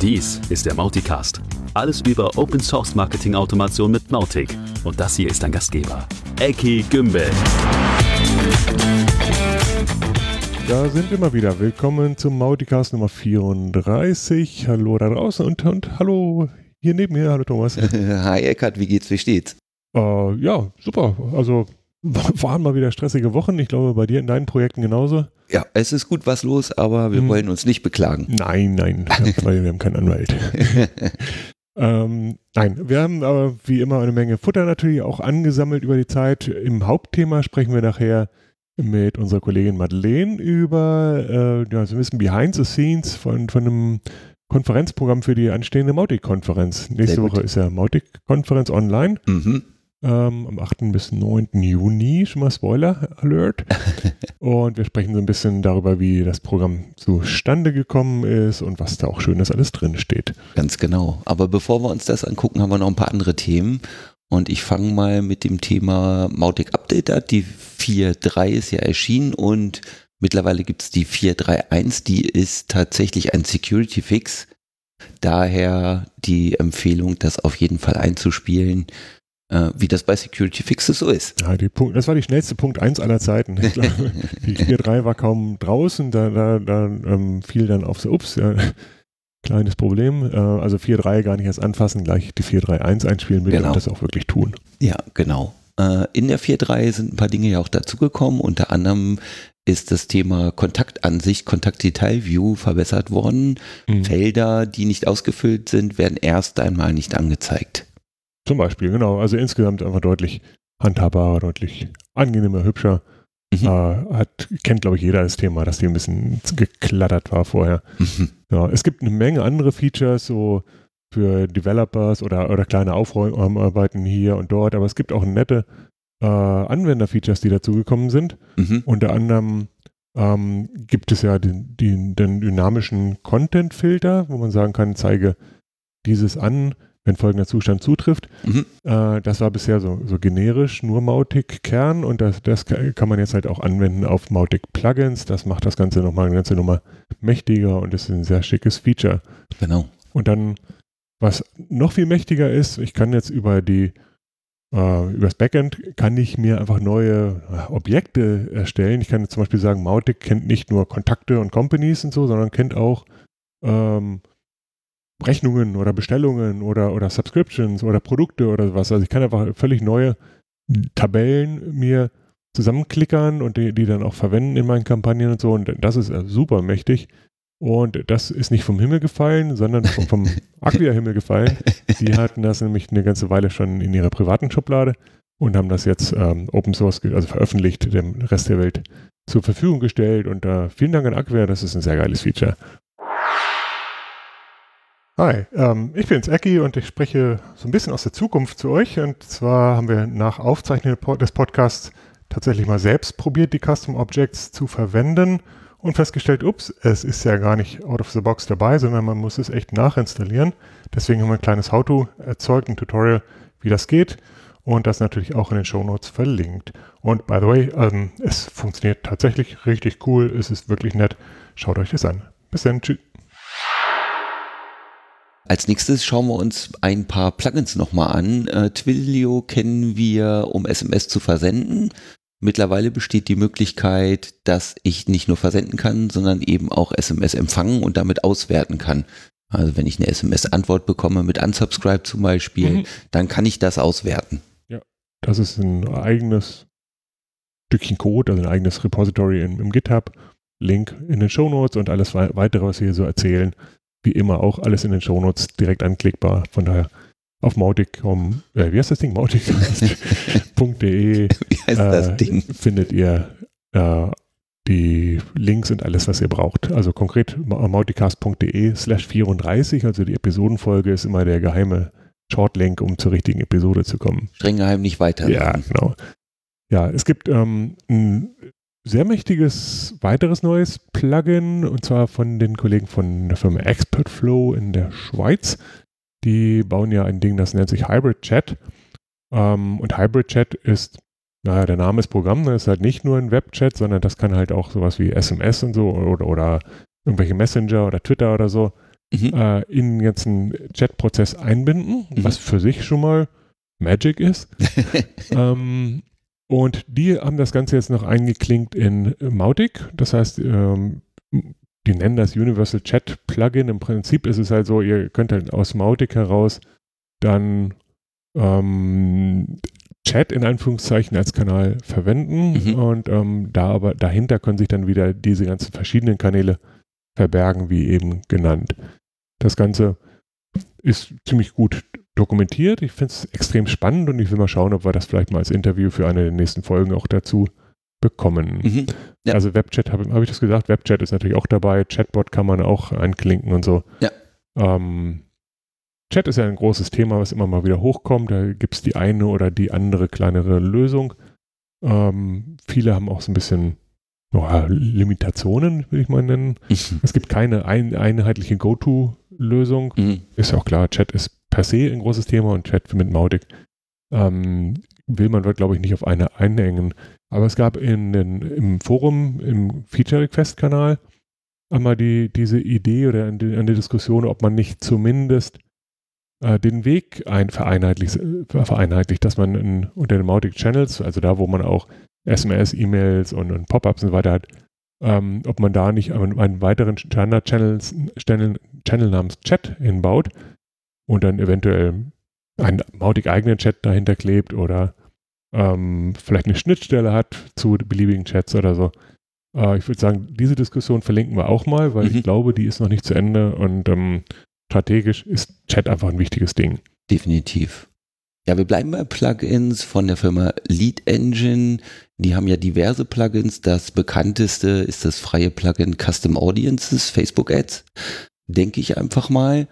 Dies ist der Mauticast. Alles über Open Source Marketing Automation mit Mautic. Und das hier ist dein Gastgeber, Eki Gümbel. Da sind wir mal wieder. Willkommen zum Mauticast Nummer 34. Hallo da draußen und, und hallo hier neben mir. Hallo Thomas. Hi Eckart, wie geht's, wie steht's? Äh, ja, super. Also waren mal wieder stressige Wochen. Ich glaube, bei dir in deinen Projekten genauso. Ja, es ist gut was los, aber wir hm. wollen uns nicht beklagen. Nein, nein, weil wir haben keinen Anwalt. ähm, nein, wir haben aber wie immer eine Menge Futter natürlich auch angesammelt über die Zeit. Im Hauptthema sprechen wir nachher mit unserer Kollegin Madeleine über äh, ja, so ein bisschen Behind the Scenes von, von einem Konferenzprogramm für die anstehende Mautic-Konferenz. Nächste Woche ist ja Mautic-Konferenz online. Mhm ähm, am 8. bis 9. Juni, schon mal Spoiler Alert. und wir sprechen so ein bisschen darüber, wie das Programm zustande gekommen ist und was da auch Schönes alles drin steht. Ganz genau. Aber bevor wir uns das angucken, haben wir noch ein paar andere Themen. Und ich fange mal mit dem Thema Mautic Update an. Die 4.3 ist ja erschienen und mittlerweile gibt es die 4.3.1. Die ist tatsächlich ein Security Fix. Daher die Empfehlung, das auf jeden Fall einzuspielen äh, wie das bei Security Fixes so ist. Ja, die Punkt, das war die schnellste Punkt 1 aller Zeiten. Glaube, die 4.3 war kaum draußen, da, da, da ähm, fiel dann auf so, ups, ja, kleines Problem. Äh, also 4.3 gar nicht erst anfassen, gleich die 4.3.1 einspielen bitte genau. und das auch wirklich tun. Ja, genau. Äh, in der 4.3 sind ein paar Dinge ja auch dazugekommen, unter anderem ist das Thema Kontaktansicht, Kontaktdetailview verbessert worden. Mhm. Felder, die nicht ausgefüllt sind, werden erst einmal nicht angezeigt. Zum Beispiel, genau. Also insgesamt einfach deutlich handhabbarer, deutlich angenehmer, hübscher. Mhm. Äh, hat, kennt, glaube ich, jeder das Thema, dass die ein bisschen geklattert war vorher. Mhm. Ja, es gibt eine Menge andere Features, so für Developers oder, oder kleine Aufräumarbeiten hier und dort, aber es gibt auch nette äh, Anwender-Features, die dazugekommen sind. Mhm. Unter anderem ähm, gibt es ja den, den, den dynamischen Content-Filter, wo man sagen kann, zeige dieses an, wenn folgender Zustand zutrifft. Mhm. Äh, das war bisher so, so generisch, nur Mautic-Kern und das, das kann man jetzt halt auch anwenden auf Mautic-Plugins. Das macht das Ganze nochmal eine ganze Nummer mächtiger und ist ein sehr schickes Feature. Genau. Und dann, was noch viel mächtiger ist, ich kann jetzt über die Uh, übers Backend kann ich mir einfach neue uh, Objekte erstellen. Ich kann zum Beispiel sagen, Mautic kennt nicht nur Kontakte und Companies und so, sondern kennt auch ähm, Rechnungen oder Bestellungen oder, oder Subscriptions oder Produkte oder sowas. Also ich kann einfach völlig neue Tabellen mir zusammenklickern und die, die dann auch verwenden in meinen Kampagnen und so. Und das ist super mächtig. Und das ist nicht vom Himmel gefallen, sondern vom, vom Acquia-Himmel gefallen. Die hatten das nämlich eine ganze Weile schon in ihrer privaten Schublade und haben das jetzt ähm, Open Source, also veröffentlicht, dem Rest der Welt zur Verfügung gestellt. Und äh, vielen Dank an Acquia, das ist ein sehr geiles Feature. Hi, ähm, ich bin's Ecki und ich spreche so ein bisschen aus der Zukunft zu euch. Und zwar haben wir nach Aufzeichnung des Podcasts tatsächlich mal selbst probiert, die Custom Objects zu verwenden und festgestellt, ups, es ist ja gar nicht out of the box dabei, sondern man muss es echt nachinstallieren. Deswegen haben wir ein kleines How-To erzeugt, ein Tutorial, wie das geht und das natürlich auch in den Show Notes verlinkt. Und by the way, ähm, es funktioniert tatsächlich richtig cool, es ist wirklich nett. Schaut euch das an. Bis dann, tschüss. Als nächstes schauen wir uns ein paar Plugins nochmal an. Äh, Twilio kennen wir, um SMS zu versenden. Mittlerweile besteht die Möglichkeit, dass ich nicht nur versenden kann, sondern eben auch SMS empfangen und damit auswerten kann. Also wenn ich eine SMS-Antwort bekomme mit Unsubscribe zum Beispiel, mhm. dann kann ich das auswerten. Ja, das ist ein eigenes Stückchen Code, also ein eigenes Repository im, im GitHub. Link in den Show Notes und alles weitere, was wir hier so erzählen, wie immer auch alles in den Shownotes direkt anklickbar. Von daher auf mautic.com, äh, wie heißt das Ding? mautic.de äh, findet ihr äh, die Links und alles, was ihr braucht. Also konkret mauticast.de slash 34, also die Episodenfolge ist immer der geheime Shortlink, um zur richtigen Episode zu kommen. Streng geheim nicht weiter. Ja, genau. Ja, es gibt ähm, ein sehr mächtiges weiteres neues Plugin und zwar von den Kollegen von der Firma ExpertFlow in der Schweiz. Die bauen ja ein Ding, das nennt sich Hybrid Chat. Ähm, und Hybrid Chat ist, naja, der Name ist Programm, das ist halt nicht nur ein Webchat, sondern das kann halt auch sowas wie SMS und so oder, oder irgendwelche Messenger oder Twitter oder so. mhm. äh, in den ganzen Chat-Prozess einbinden, mhm. was für sich schon mal Magic ist. ähm, und die haben das Ganze jetzt noch eingeklinkt in Mautic. Das heißt, ähm, die nennen das Universal Chat Plugin. Im Prinzip ist es halt so, ihr könnt halt aus Mautic heraus dann ähm, Chat in Anführungszeichen als Kanal verwenden mhm. und ähm, da aber dahinter können sich dann wieder diese ganzen verschiedenen Kanäle verbergen, wie eben genannt. Das Ganze ist ziemlich gut dokumentiert. Ich finde es extrem spannend und ich will mal schauen, ob wir das vielleicht mal als Interview für eine der nächsten Folgen auch dazu bekommen. Mhm. Ja. Also Webchat, habe hab ich das gesagt? Webchat ist natürlich auch dabei. Chatbot kann man auch anklinken und so. Ja. Ähm, Chat ist ja ein großes Thema, was immer mal wieder hochkommt. Da gibt es die eine oder die andere kleinere Lösung. Ähm, viele haben auch so ein bisschen oh, Limitationen, will ich mal nennen. Mhm. Es gibt keine ein, einheitliche Go-To-Lösung. Mhm. Ist ja auch klar, Chat ist per se ein großes Thema und Chat mit Mautic ähm, will man, glaube ich, nicht auf eine einengen. Aber es gab in den, im Forum, im Feature-Request-Kanal einmal die, diese Idee oder an die Diskussion, ob man nicht zumindest äh, den Weg ein vereinheitlicht, äh, vereinheitlicht, dass man in, unter den Mautic Channels, also da, wo man auch SMS, E-Mails und, und Pop-ups und so weiter hat, ähm, ob man da nicht einen, einen weiteren Standard-Channel Channel namens Chat hinbaut und dann eventuell einen Mautic-eigenen Chat dahinter klebt oder ähm, vielleicht eine Schnittstelle hat zu beliebigen Chats oder so. Äh, ich würde sagen, diese Diskussion verlinken wir auch mal, weil mhm. ich glaube, die ist noch nicht zu Ende und ähm, strategisch ist Chat einfach ein wichtiges Ding. Definitiv. Ja, wir bleiben bei Plugins von der Firma Lead Engine. Die haben ja diverse Plugins. Das bekannteste ist das freie Plugin Custom Audiences, Facebook Ads. Denke ich einfach mal.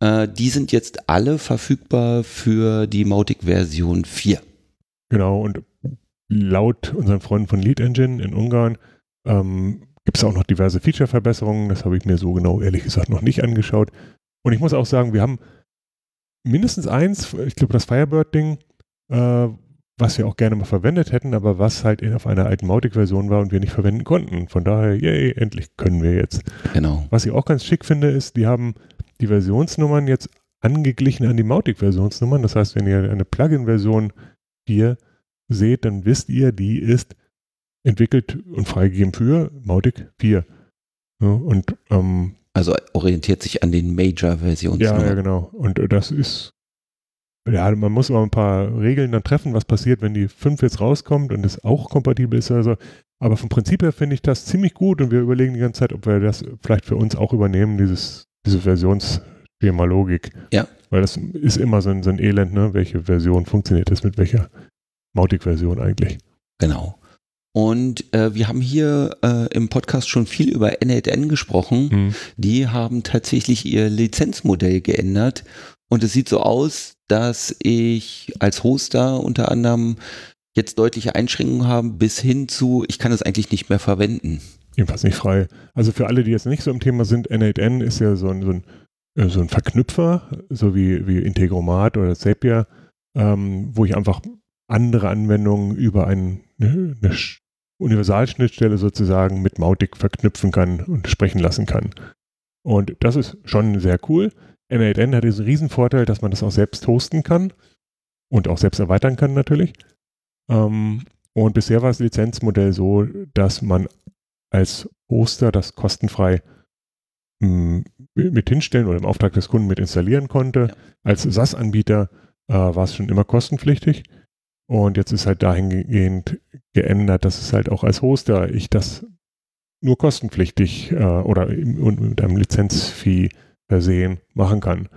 Äh, die sind jetzt alle verfügbar für die Mautic Version 4. Genau, und laut unseren Freunden von Lead Engine in Ungarn ähm, gibt es auch noch diverse Feature-Verbesserungen. Das habe ich mir so genau ehrlich gesagt noch nicht angeschaut. Und ich muss auch sagen, wir haben mindestens eins, ich glaube das Firebird-Ding, äh, was wir auch gerne mal verwendet hätten, aber was halt auf einer alten Mautic-Version war und wir nicht verwenden konnten. Von daher, yay, endlich können wir jetzt. Genau. Was ich auch ganz schick finde, ist, die haben die Versionsnummern jetzt angeglichen an die Mautic-Versionsnummern. Das heißt, wenn ihr eine Plugin-Version hier seht, dann wisst ihr, die ist entwickelt und freigegeben für Mautic 4. Ja, und ähm, also orientiert sich an den Major-Versionen. Ja, ja, genau. Und das ist, ja, man muss aber ein paar Regeln dann treffen, was passiert, wenn die 5 jetzt rauskommt und es auch kompatibel ist. Also, aber vom Prinzip her finde ich das ziemlich gut und wir überlegen die ganze Zeit, ob wir das vielleicht für uns auch übernehmen, dieses, diese Versionsschema-Logik. Ja. Weil das ist immer so ein, so ein Elend, ne? Welche Version funktioniert das mit welcher Mautic-Version eigentlich? Genau. Und äh, wir haben hier äh, im Podcast schon viel über N8N gesprochen. Mhm. Die haben tatsächlich ihr Lizenzmodell geändert. Und es sieht so aus, dass ich als Hoster unter anderem jetzt deutliche Einschränkungen habe, bis hin zu, ich kann es eigentlich nicht mehr verwenden. Jedenfalls nicht frei. Also für alle, die jetzt nicht so im Thema sind, N8N ist ja so ein, so ein, äh, so ein Verknüpfer, so wie, wie Integromat oder Zapier, ähm, wo ich einfach andere Anwendungen über ein, eine, eine Universalschnittstelle sozusagen mit Mautic verknüpfen kann und sprechen lassen kann. Und das ist schon sehr cool. N8N hat diesen riesen Vorteil, dass man das auch selbst hosten kann und auch selbst erweitern kann natürlich. Ähm, und bisher war das Lizenzmodell so, dass man als Hoster das kostenfrei mh, hm, mit hinstellen oder im Auftrag des Kunden mit installieren konnte. Ja. Als SaaS-Anbieter äh, war es schon immer kostenpflichtig. Und jetzt ist halt dahingehend geändert, dass es halt auch als Hoster ich das nur kostenpflichtig äh, oder mit einem Lizenzfee versehen machen kann.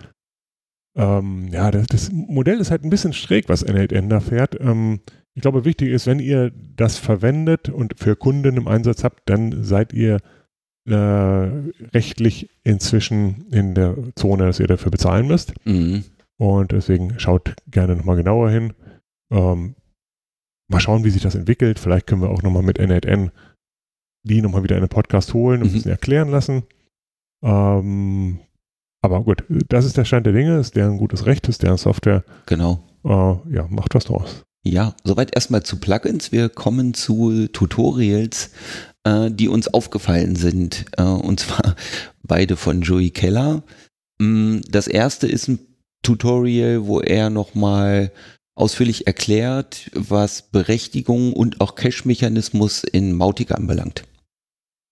Ähm, ja, das, das, Modell ist halt ein bisschen schräg, was N8N da fährt. Ähm, ich glaube, wichtig ist, wenn ihr das verwendet und für Kunden im Einsatz habt, dann seid ihr äh, rechtlich inzwischen in der Zone, dass ihr dafür bezahlen müsst. Mhm. Und deswegen schaut gerne nochmal genauer hin. Ähm, mal schauen, wie sich das entwickelt. Vielleicht können wir auch nochmal mit N8N die nochmal wieder in den Podcast holen und ein mhm. bisschen erklären lassen. Ähm, aber gut, das ist der Stand der Dinge, ist deren gutes Recht, ist deren Software. Genau. Äh, ja, macht was draus. Ja, soweit erstmal zu Plugins. Wir kommen zu Tutorials. äh, die uns aufgefallen sind. Äh, und zwar beide von Joey Keller. Mm, das erste ist ein Tutorial, wo er nochmal ausführlich erklärt, was Berechtigung und auch Cache-Mechanismus in Mautic anbelangt.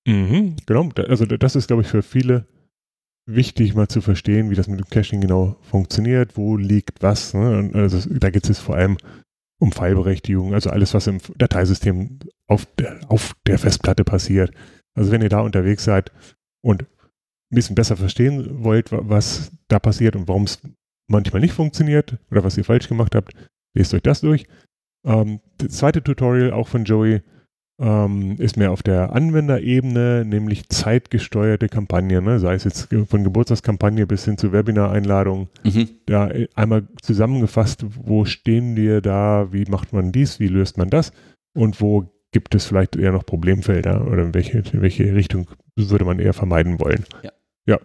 Mhm, genau. Also das ist, glaube ich, für viele wichtig, mal zu verstehen, wie das mit dem Caching genau funktioniert, wo liegt was. Ne? Also da geht es vor allem um Fallberechtigung, also alles, was im Dateisystem auf der, auf der Festplatte passiert. Also wenn ihr da unterwegs seid und ein bisschen besser verstehen wollt, was da passiert und warum es manchmal nicht funktioniert oder was ihr falsch gemacht habt, lest euch das durch. Ähm, das zweite Tutorial, auch von Joey, ähm, ist mehr auf der Anwenderebene, nämlich zeitgesteuerte Kampagnen, ne? sei es jetzt von Geburtstagskampagne bis hin zu Webinar-Einladungen. Mhm. Da einmal zusammengefasst, wo stehen wir da, wie macht man dies, wie löst man das und wo gibt es vielleicht eher noch Problemfelder oder in welche, in welche Richtung würde man eher vermeiden wollen. Ja. ja.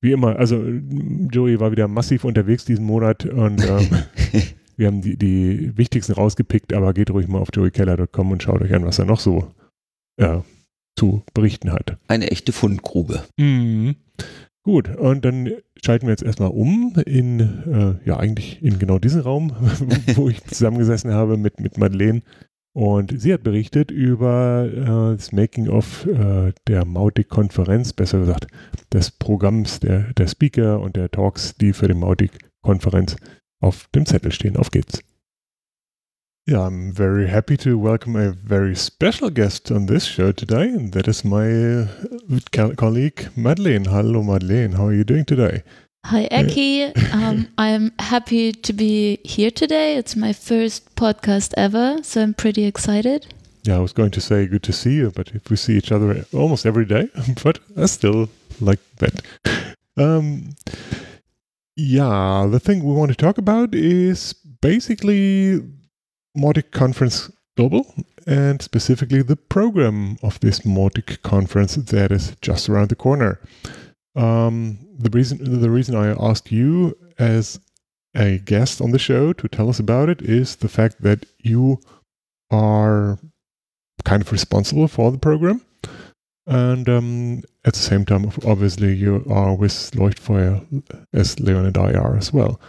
Wie immer, also Joey war wieder massiv unterwegs diesen Monat und ähm, Wir haben die, die wichtigsten rausgepickt, aber geht ruhig mal auf joeykeller.com und schaut euch an, was er noch so ja, zu berichten hat. Eine echte Fundgrube. Mhm. Gut, und dann schalten wir jetzt erstmal um in, äh, ja, eigentlich in genau diesen Raum, wo ich zusammengesessen habe mit, mit Madeleine. Und sie hat berichtet über äh, das Making-of äh, der Mautic-Konferenz, besser gesagt des Programms der, der Speaker und der Talks, die für die Mautic-Konferenz auf dem Zettel stehen. Auf geht's. Yeah, I'm very happy to welcome a very special guest on this show today, and that is my uh, colleague Madeleine. Hello, Madeleine. How are you doing today? Hi, Eki. um, I'm happy to be here today. It's my first podcast ever, so I'm pretty excited. Yeah, I was going to say good to see you, but if we see each other almost every day, but I still like that. Um, yeah, the thing we want to talk about is basically Mautic Conference Global and specifically the program of this Mautic conference that is just around the corner. Um, the reason the reason I asked you as a guest on the show to tell us about it is the fact that you are kind of responsible for the program. And um, at the same time, obviously, you are with Leuchtfeuer, as Leon and I are as well.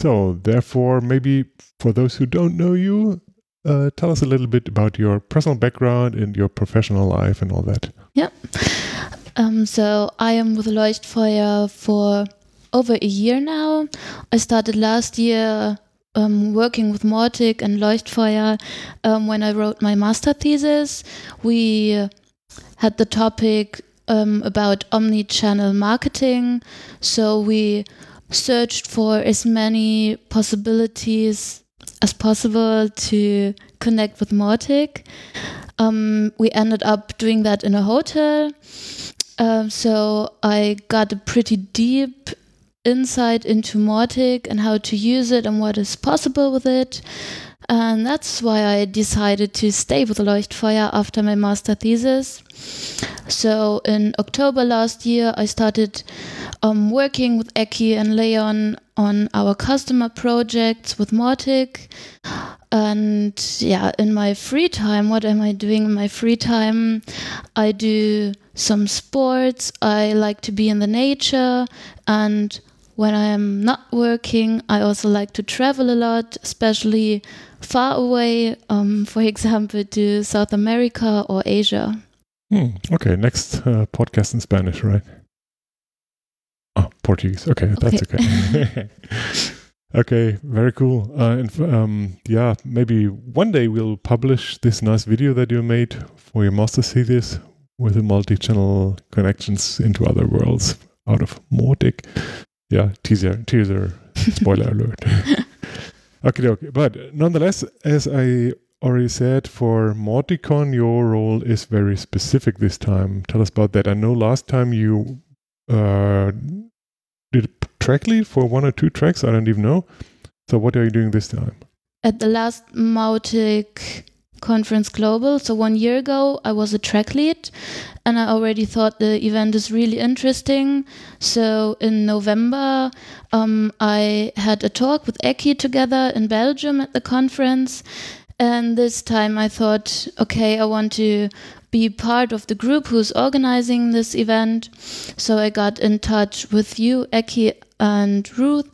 So, therefore, maybe for those who don't know you, uh, tell us a little bit about your personal background and your professional life and all that. Yeah. Um, so, I am with Leuchtfeuer for over a year now. I started last year um, working with Mortic and Leuchtfeuer um, when I wrote my master thesis. We had the topic um, about omni-channel marketing. So we searched for as many possibilities as possible to connect with Mortic. Um, we ended up doing that in a hotel. Um, so I got a pretty deep insight into Mortic and how to use it and what is possible with it. And that's why I decided to stay with Leuchtfeuer after my master thesis. So in October last year, I started um, working with Eki and Leon on our customer projects with Mortic. And yeah, in my free time, what am I doing in my free time? I do some sports. I like to be in the nature and when I am not working, I also like to travel a lot, especially far away, um, for example, to South America or Asia. Hmm. Okay, next uh, podcast in Spanish, right? Oh, Portuguese. Okay, that's okay. Okay, okay very cool. Uh, and um, yeah, maybe one day we'll publish this nice video that you made for your master thesis with the multi-channel connections into other worlds out of Mautic. Yeah, teaser, teaser, spoiler alert. Okay, okay. But nonetheless, as I already said, for Morticon, your role is very specific this time. Tell us about that. I know last time you uh, did a track lead for one or two tracks. I don't even know. So, what are you doing this time? At the last Mautic Conference Global. So one year ago, I was a track lead, and I already thought the event is really interesting. So in November, um, I had a talk with Eki together in Belgium at the conference. And this time I thought, okay, I want to be part of the group who's organizing this event. So I got in touch with you, Eki and Ruth,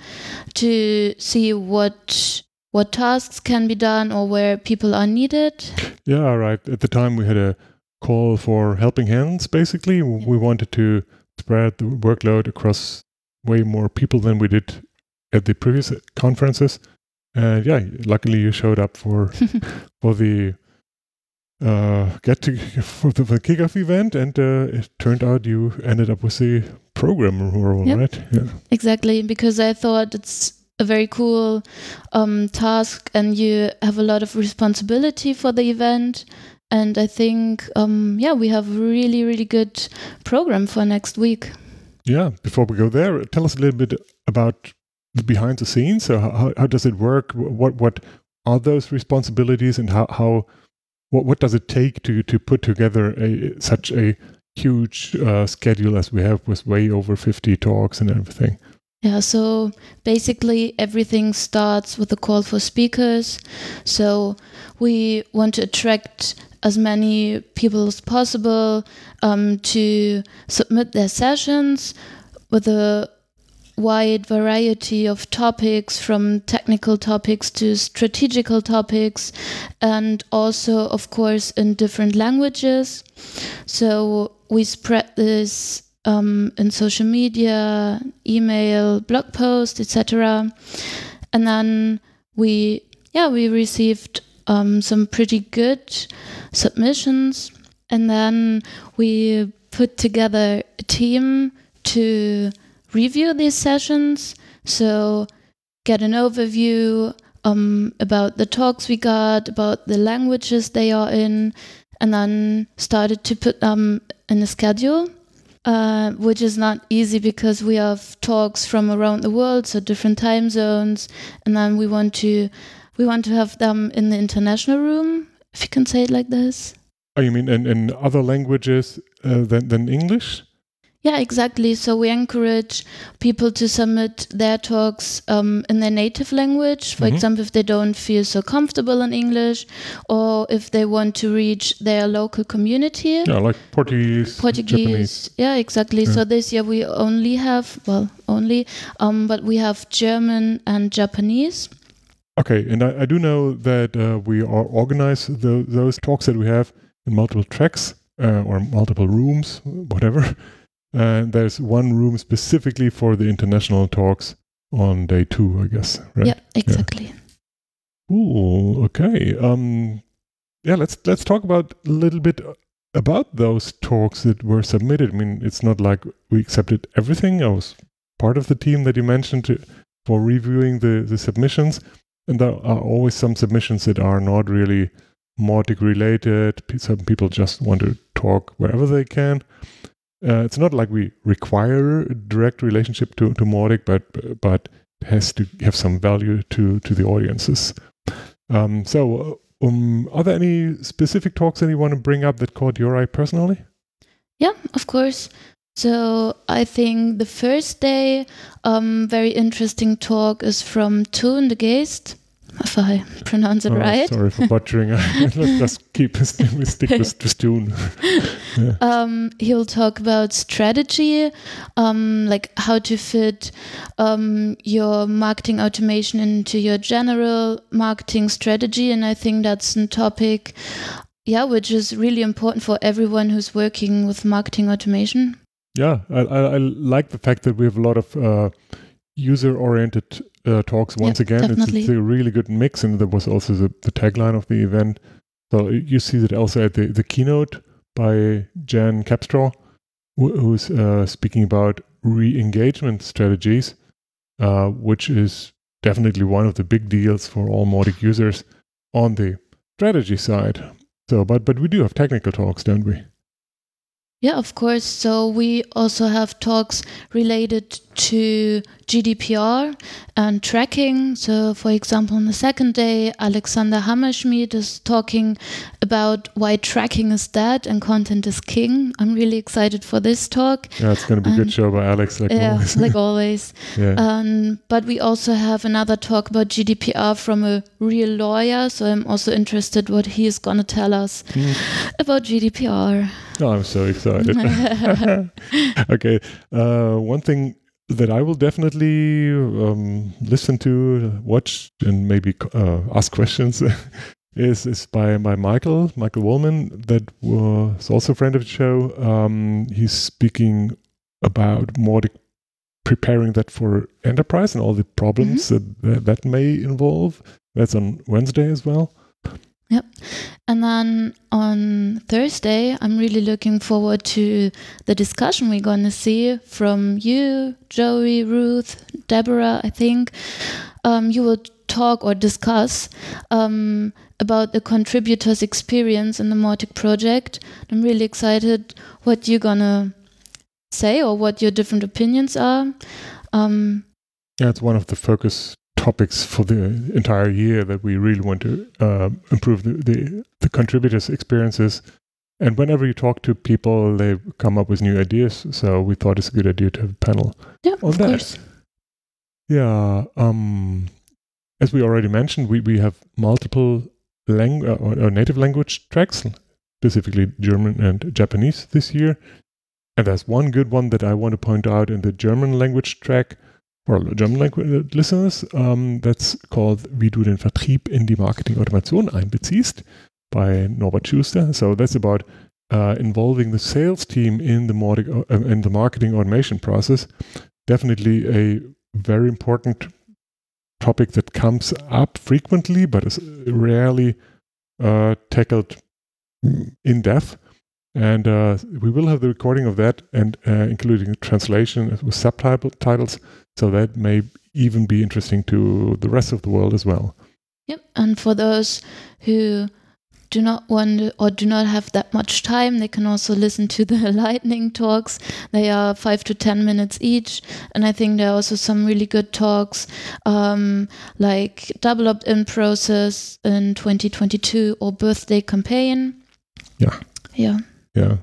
to see what what tasks can be done or where people are needed. Yeah, right. At the time, we had a call for helping hands. Basically, we wanted to spread the workload across way more people than we did at the previous conferences. And yeah, luckily you showed up for for the uh, get to for the, for the kickoff event, and uh, it turned out you ended up with the programmer role, Yep. right? Yeah. Exactly, because I thought it's a very cool um, task and you have a lot of responsibility for the event. And I think, um, yeah, we have a really, really good program for next week. Yeah. Before we go there, tell us a little bit about the behind the scenes. So how, how, how does it work? What what are those responsibilities, and how how what what does it take to to put together a such a huge uh, schedule as we have with way over 50 talks and everything Yeah, so basically everything starts with a call for speakers. So we want to attract as many people as possible um, to submit their sessions with a wide variety of topics from technical topics to strategical topics and also of course in different languages so we spread this um, in social media, email, blog post, etc. And then we, yeah, we received um, some pretty good submissions, and then we put together a team to review these sessions. So get an overview um, about the talks we got, about the languages they are in, and then started to put them in a schedule uh, which is not easy because we have talks from around the world, so different time zones, and then we want to we want to have them in the international room, if you can say it like this. oh you mean in, in other languages uh, than, than english Yeah, exactly. So we encourage people to submit their talks um, in their native language. For Mhm. example, if they don't feel so comfortable in English, or if they want to reach their local community. yeah like portuguese japanese Portuguese. Yeah, exactly. Yeah. So this year we only have, well, only, um, but we have German and Japanese. Okay, and I, I do know that uh, we are organize tho- those talks that we have in multiple tracks uh, or multiple rooms, whatever. And there's one room specifically for the international talks on day two, I guess. Right? Yeah, exactly. Cool. Okay. Um, yeah. Let's let's talk about a little bit about those talks that were submitted. I mean, it's not like we accepted everything. I was part of the team that you mentioned to, for reviewing the the submissions, and there are always some submissions that are not really Mautic related. Some people just want to talk wherever they can. Uh, it's not like we require a direct relationship to to Mautic, but but it has to have some value to to the audiences. Um, so, uh, um, are there any specific talks that you want to bring up that caught your eye personally? Yeah, of course. So I think the first day, um, very interesting talk is from Toon de Geest, if I pronounce it Oh, right. Sorry for butchering. Let's just keep stick with stick with this tune. yeah. Um, he'll talk about strategy, um, like how to fit um, your marketing automation into your general marketing strategy. And I think that's a topic, yeah, which is really important for everyone who's working with marketing automation. Yeah, I, I, I like the fact that we have a lot of uh, user-oriented uh, talks. Yeah, Once again, it's, definitely. it's a really good mix, and that was also the, the tagline of the event. So you see that also at the, the keynote by Jan Capstraw, wh- who's uh, speaking about re-engagement strategies, uh, which is definitely one of the big deals for all Mautic users on the strategy side. So, but but we do have technical talks, don't we? Yeah, of course. So we also have talks related to GDPR and tracking. So, for example, on the second day, Alexander Hammerschmidt is talking about why tracking is dead and content is king. I'm really excited for this talk. Yeah, it's going to be a good show by Alex, like yeah, always. like always. yeah. Um, but we also have another talk about GDPR from a real lawyer. So I'm also interested what he is going to tell us Mm. about GDPR. Oh, I'm so excited. okay. Uh, one thing that I will definitely um, listen to, watch, and maybe uh, ask questions is is by by Michael Michael Woolman, that was also a friend of the show. Um, he's speaking about more the- preparing that for enterprise and all the problems that, that that may involve. That's on Wednesday as well. Yep. And then on Thursday, I'm really looking forward to the discussion we're going to see from you, Joey, Ruth, Deborah, I think. Um, you will talk or discuss um, about the contributors' experience in the Mortic project. I'm really excited what you're going to say or what your different opinions are. Um, Yeah, it's one of the focus topics for the entire year that we really want to uh, improve the, the, the contributors' experiences. And whenever you talk to people, they come up with new ideas. So we thought it's a good idea to have a panel yeah, on of that. course. Yeah. Um, as we already mentioned, we, we have multiple lang- uh, or, native language tracks, specifically German and Japanese this year. And there's one good one that I want to point out in the German language track for German language listeners. Um, that's called Wie du den Vertrieb in die Marketing-Automation einbeziehst by Norbert Schuster. So that's about uh, involving the sales team in the, marketing, uh, in the marketing automation process. Definitely a very important topic that comes up frequently, but is rarely uh, tackled in depth. And uh, we will have the recording of that, and uh, including translation with subtitles. So that may even be interesting to the rest of the world as well. Yep. And for those who do not want or do not have that much time, they can also listen to the lightning talks. They are five to ten minutes each, and I think there are also some really good talks, um, like double opt-in process in 2022 or birthday campaign. Yeah. Yeah. Yeah.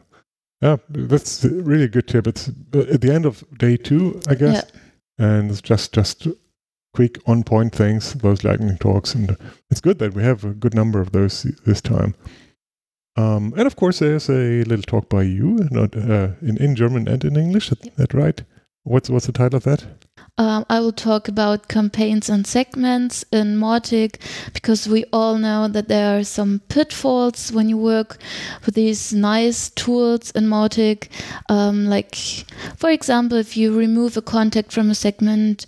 Yeah, that's a really good tip. It's at the end of day two, I guess. Yeah. And it's just just quick on point things, those lightning talks, and it's good that we have a good number of those this time. Um, and of course, there's a little talk by you, not uh, in in German and in English. Is that right? What's what's the title of that? Um, I will talk about campaigns and segments in Mortic because we all know that there are some pitfalls when you work with these nice tools in Mortic. Um, like, for example, if you remove a contact from a segment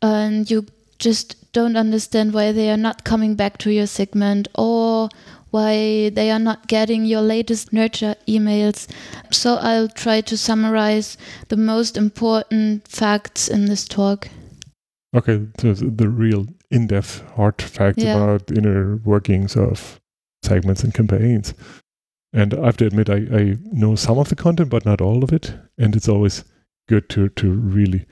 and you just don't understand why they are not coming back to your segment or why they are not getting your latest nurture emails. So I'll try to summarize the most important facts in this talk. Okay, so the real in-depth hard facts Yeah. about inner workings of segments and campaigns. And I have to admit, I, I know some of the content, but not all of it. And it's always good to to really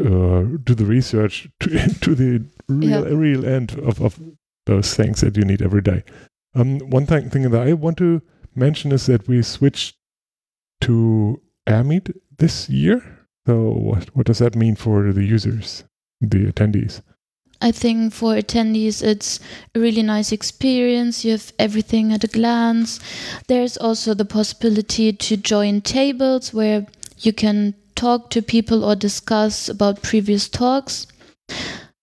uh, do the research to, to the real Yeah. real end of, of those things that you need every day. Um, one thing, thing that I want to mention is that we switched to AirMeet this year. So what what does that mean for the users, the attendees? I think for attendees, it's a really nice experience. You have everything at a glance. There's also the possibility to join tables where you can talk to people or discuss about previous talks.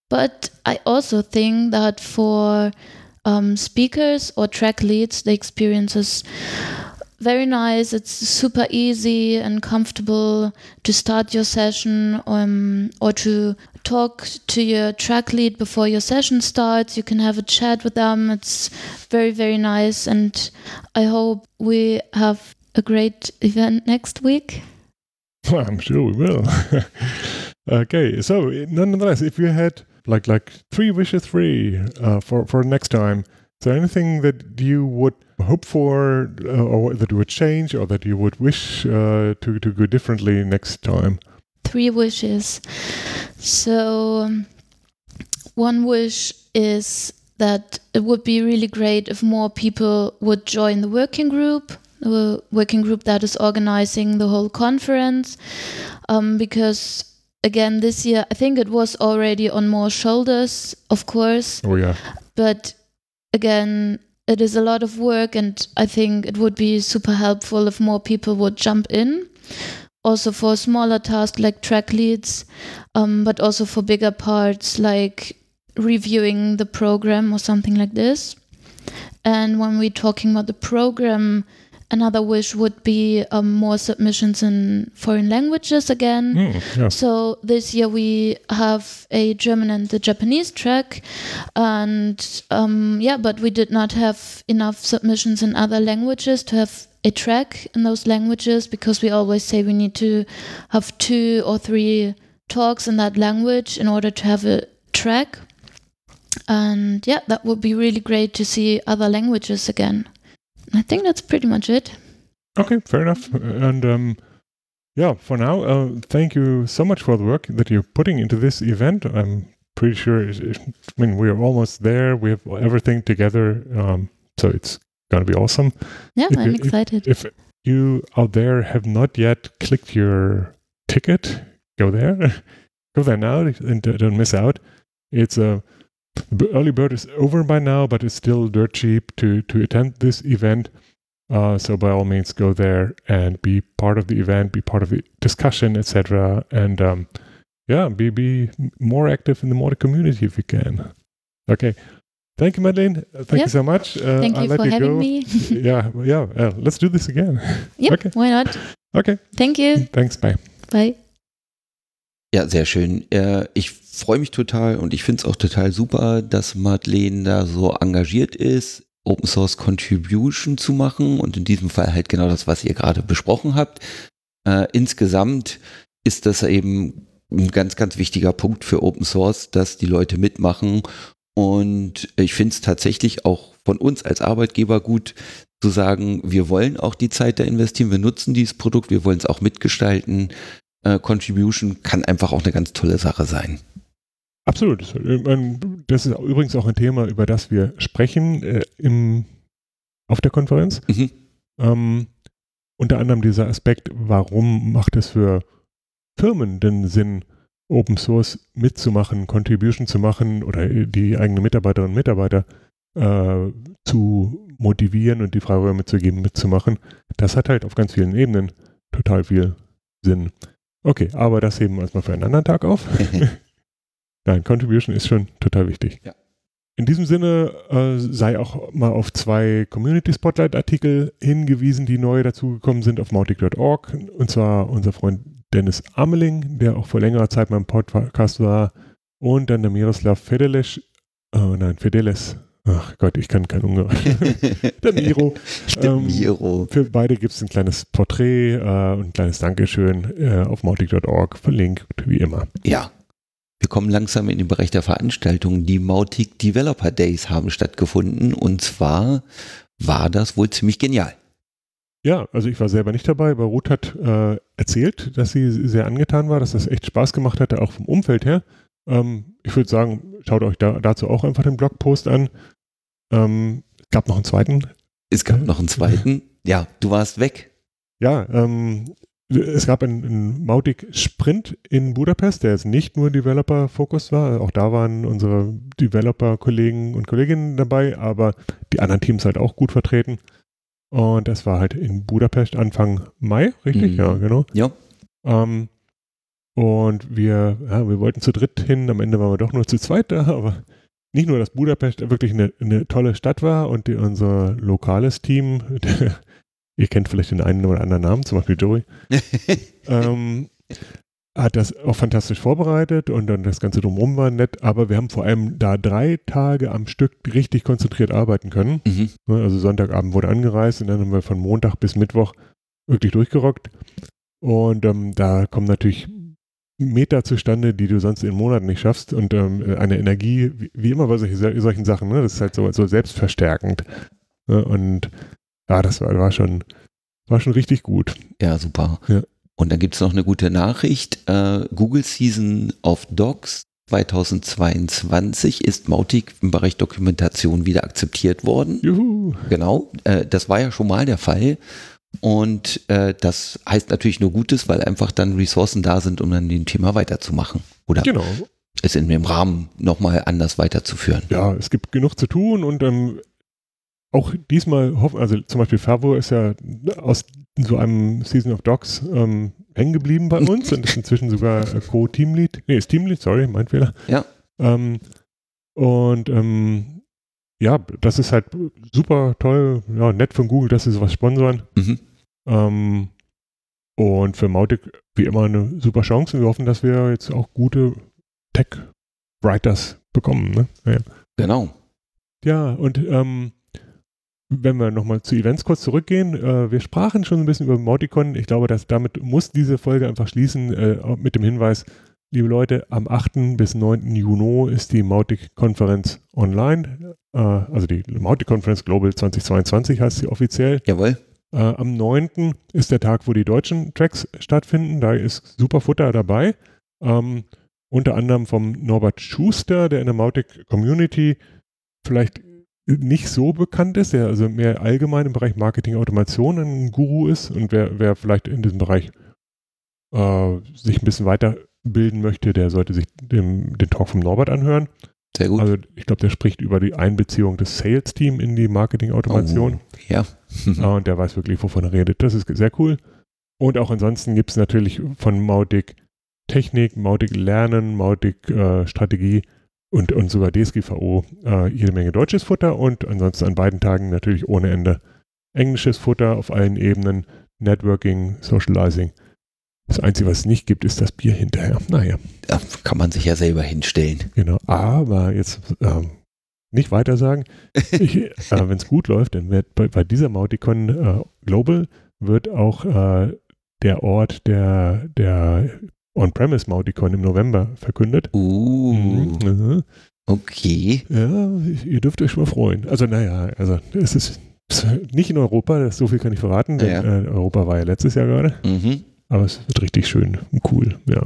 But I also think that for um, speakers or track leads, the experience is very nice. It's super easy and comfortable to start your session um, or to talk to your track lead before your session starts. You can have a chat with them. It's very, very nice. And I hope we have a great event next week. I'm sure we will. okay, so nonetheless, if you had like like three wishes, three uh, for for next time, is there anything that you would hope for, uh, or that you would change, or that you would wish uh, to to go differently next time? three wishes. So, one wish is that it would be really great if more people would join the working group, the working group that is organizing the whole conference, um, because again this year I think it was already on more shoulders, of course, Oh ja. but again it is a lot of work and i think it would be super helpful if more people would jump in. Also for smaller tasks like track leads um, but also for bigger parts like reviewing the program or something like this. And when we're talking about the program another wish would be um, more submissions in foreign languages again Hm, ja. so this year we have a German and the Japanese track, and um, yeah, but we did not have enough submissions in other languages to have a track in those languages because we always say we need to have two or three talks in that language in order to have a track. And yeah, that would be really great to see other languages again. I think that's pretty much it. Okay, fair enough. And um, yeah, for now, uh, thank you so much for the work that you're putting into this event. I'm pretty sure, it- it- I mean, we're almost there. We have everything together. Um, so it's going to be awesome. Yeah, If I'm you- excited. If you out there have not yet clicked your ticket, go there. go there now and don't miss out. It's a b- early bird is over by now, but it's still dirt cheap to to attend this event. Uh, so by all means, go there and be part of the event, be part of the discussion, etc. And um, yeah, be be more active in the Mautic community if you can. Okay, thank you, Madeleine. Uh, Thank Yeah. you so much. Uh, Thank I'll you let for having go. me. yeah, yeah. Uh, let's do this again. yep, Okay. why not? Okay, Thank you. thanks. Bye. Bye. Ja, sehr schön. Äh, ich freue mich total und ich finde es auch total super, dass Madeleine da so engagiert ist, Open Source Contribution zu machen und in diesem Fall halt genau das, was ihr gerade besprochen habt. Äh, insgesamt ist das eben ein ganz, ganz wichtiger Punkt für Open Source, dass die Leute mitmachen und ich finde es tatsächlich auch von uns als Arbeitgeber gut zu sagen, wir wollen auch die Zeit da investieren, wir nutzen dieses Produkt, wir wollen es auch mitgestalten äh, Contribution kann einfach auch eine ganz tolle Sache sein. Absolut. Das, äh, das ist übrigens auch ein Thema, über das wir sprechen äh, im, auf der Konferenz. Mhm. Ähm, unter anderem dieser Aspekt, warum macht es für Firmen denn Sinn, Open Source mitzumachen, Contribution zu machen oder die eigenen Mitarbeiterinnen und Mitarbeiter äh, zu motivieren und die Freiräume mitzugeben, mitzumachen. Das hat halt auf ganz vielen Ebenen total viel Sinn. Okay, aber das heben wir erstmal für einen anderen Tag auf. Nein, Contribution ist schon total wichtig. Ja. In diesem Sinne äh, sei auch mal auf zwei Community Spotlight Artikel hingewiesen, die neu dazugekommen sind auf mautic.org. Und zwar unser Freund Dennis Ameling, der auch vor längerer Zeit beim Podcast war. Und dann der Miroslav Fedeles. Oh nein, Fedeles. Ach Gott, ich kann kein Ungarisch. der Miro. Der Ähm, Miro. Für beide gibt es ein kleines Porträt äh, und ein kleines Dankeschön äh, auf mautic.org, verlinkt wie immer. Ja. Wir kommen langsam in den Bereich der Veranstaltungen. Die Mautic Developer Days haben stattgefunden und zwar war das wohl ziemlich genial. Ja, also ich war selber nicht dabei, aber Ruth hat äh, erzählt, dass sie sehr angetan war, dass das echt Spaß gemacht hatte, auch vom Umfeld her. Ähm, ich würde sagen, schaut euch da, dazu auch einfach den Blogpost an. Ähm, es gab noch einen zweiten. Es gab noch einen zweiten. Ja, du warst weg. Ja, ähm, es gab einen, einen Mautic Sprint in Budapest, der jetzt nicht nur Developer-Focus war. Auch da waren unsere Developer-Kollegen und Kolleginnen dabei, aber die anderen Teams halt auch gut vertreten. Und das war halt in Budapest Anfang Mai, richtig? Mhm. Ja, genau. Ja. Ähm, und wir, ja, wir wollten zu dritt hin, am Ende waren wir doch nur zu zweit da, aber nicht nur, dass Budapest wirklich eine, eine tolle Stadt war und die, unser lokales Team, ihr kennt vielleicht den einen oder anderen Namen, zum Beispiel Joey, ähm, hat das auch fantastisch vorbereitet und dann das Ganze drumherum war nett, aber wir haben vor allem da drei Tage am Stück richtig konzentriert arbeiten können. mhm. Ne, Also Sonntagabend wurde angereist und dann haben wir von Montag bis Mittwoch wirklich durchgerockt. Und ähm, da kommen natürlich Meter zustande, die du sonst in Monaten nicht schaffst und ähm, eine Energie, wie, wie immer bei solchen, solchen Sachen, ne? das ist halt so, so selbstverstärkend. Ne? Und ja, das war, war schon war schon richtig gut. Ja, super. Ja. Und dann gibt es noch eine gute Nachricht. Äh, Google Season of Docs 2022 ist Mautic im Bereich Dokumentation wieder akzeptiert worden. Juhu. Genau, äh, das war ja schon mal der Fall. Und äh, das heißt natürlich nur Gutes, weil einfach dann Ressourcen da sind, um dann dem Thema weiterzumachen. Oder Genau. es in dem Rahmen nochmal anders weiterzuführen. Ja, es gibt genug zu tun und ähm, auch diesmal hoffen, also zum Beispiel Favo ist ja aus so einem Season of Dogs ähm, hängen geblieben bei uns und ist inzwischen sogar äh, Co-Teamlead. Nee, ist Teamlead, sorry, mein Fehler. Ja. Ähm, und ähm, ja, das ist halt super toll, ja, nett von Google, dass sie sowas sponsoren. Mhm. Ähm, und für Mautic wie immer eine super Chance und wir hoffen, dass wir jetzt auch gute Tech-Writers bekommen. Ne? Ja. Genau. Ja, und ähm, wenn wir nochmal zu Events kurz zurückgehen, äh, wir sprachen schon ein bisschen über Mauticon. Ich glaube, dass damit muss diese Folge einfach schließen äh, mit dem Hinweis, liebe Leute, am 8. bis 9. Juni ist die Mautic-Konferenz online. Äh, also die Mautic-Konferenz Global 2022 heißt sie offiziell. Jawohl. Äh, am 9. ist der Tag, wo die deutschen Tracks stattfinden. Da ist super Futter dabei. Ähm, unter anderem vom Norbert Schuster, der in der Mautic Community vielleicht nicht so bekannt ist, der also mehr allgemein im Bereich Marketing Automation ein Guru ist und wer, wer vielleicht in diesem Bereich äh, sich ein bisschen weiterbilden möchte, der sollte sich dem, den Talk vom Norbert anhören. Sehr gut. Also ich glaube, der spricht über die Einbeziehung des Sales-Team in die Marketing Automation. Oh, ja. Und der weiß wirklich, wovon er redet. Das ist sehr cool. Und auch ansonsten gibt es natürlich von Mautic Technik, Mautic Lernen, Mautic äh, Strategie und, und sogar DSGVO äh, jede Menge deutsches Futter und ansonsten an beiden Tagen natürlich ohne Ende englisches Futter auf allen Ebenen, Networking, Socializing. Das Einzige, was es nicht gibt, ist das Bier hinterher. Naja, Da kann man sich ja selber hinstellen. genau. Aber jetzt ähm, nicht weiter sagen. Äh, Wenn es gut läuft, dann wird bei, bei dieser Mauticon äh, Global wird auch äh, der Ort der, der On-Premise Mauticon im November verkündet. Uh, Mhm. okay. Ja, ihr dürft euch schon mal freuen. Also naja, also es ist nicht in Europa, das, so viel kann ich verraten, denn Ja. äh, Europa war ja letztes Jahr gerade, Mhm. aber es wird richtig schön und cool, ja.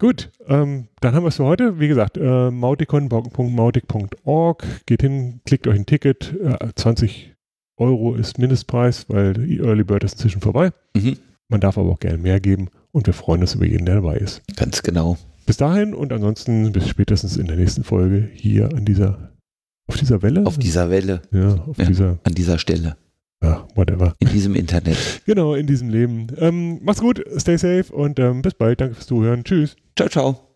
Gut, ähm, dann haben wir es für heute. Wie gesagt, äh, mauticon.mautic.org. Geht hin, klickt euch ein Ticket. Äh, 20 Euro ist Mindestpreis, weil die Early Bird ist inzwischen vorbei. Mhm. Man darf aber auch gerne mehr geben und wir freuen uns über jeden, der dabei ist. Ganz genau. Bis dahin und ansonsten bis spätestens in der nächsten Folge hier an dieser, auf dieser Welle. Auf dieser Welle, ja, auf Ja. dieser, an dieser Stelle, ja, whatever. in diesem Internet. Genau, in diesem Leben. Ähm, macht's gut, stay safe und ähm, bis bald. Danke fürs Zuhören. Tschüss. Ciao, ciao.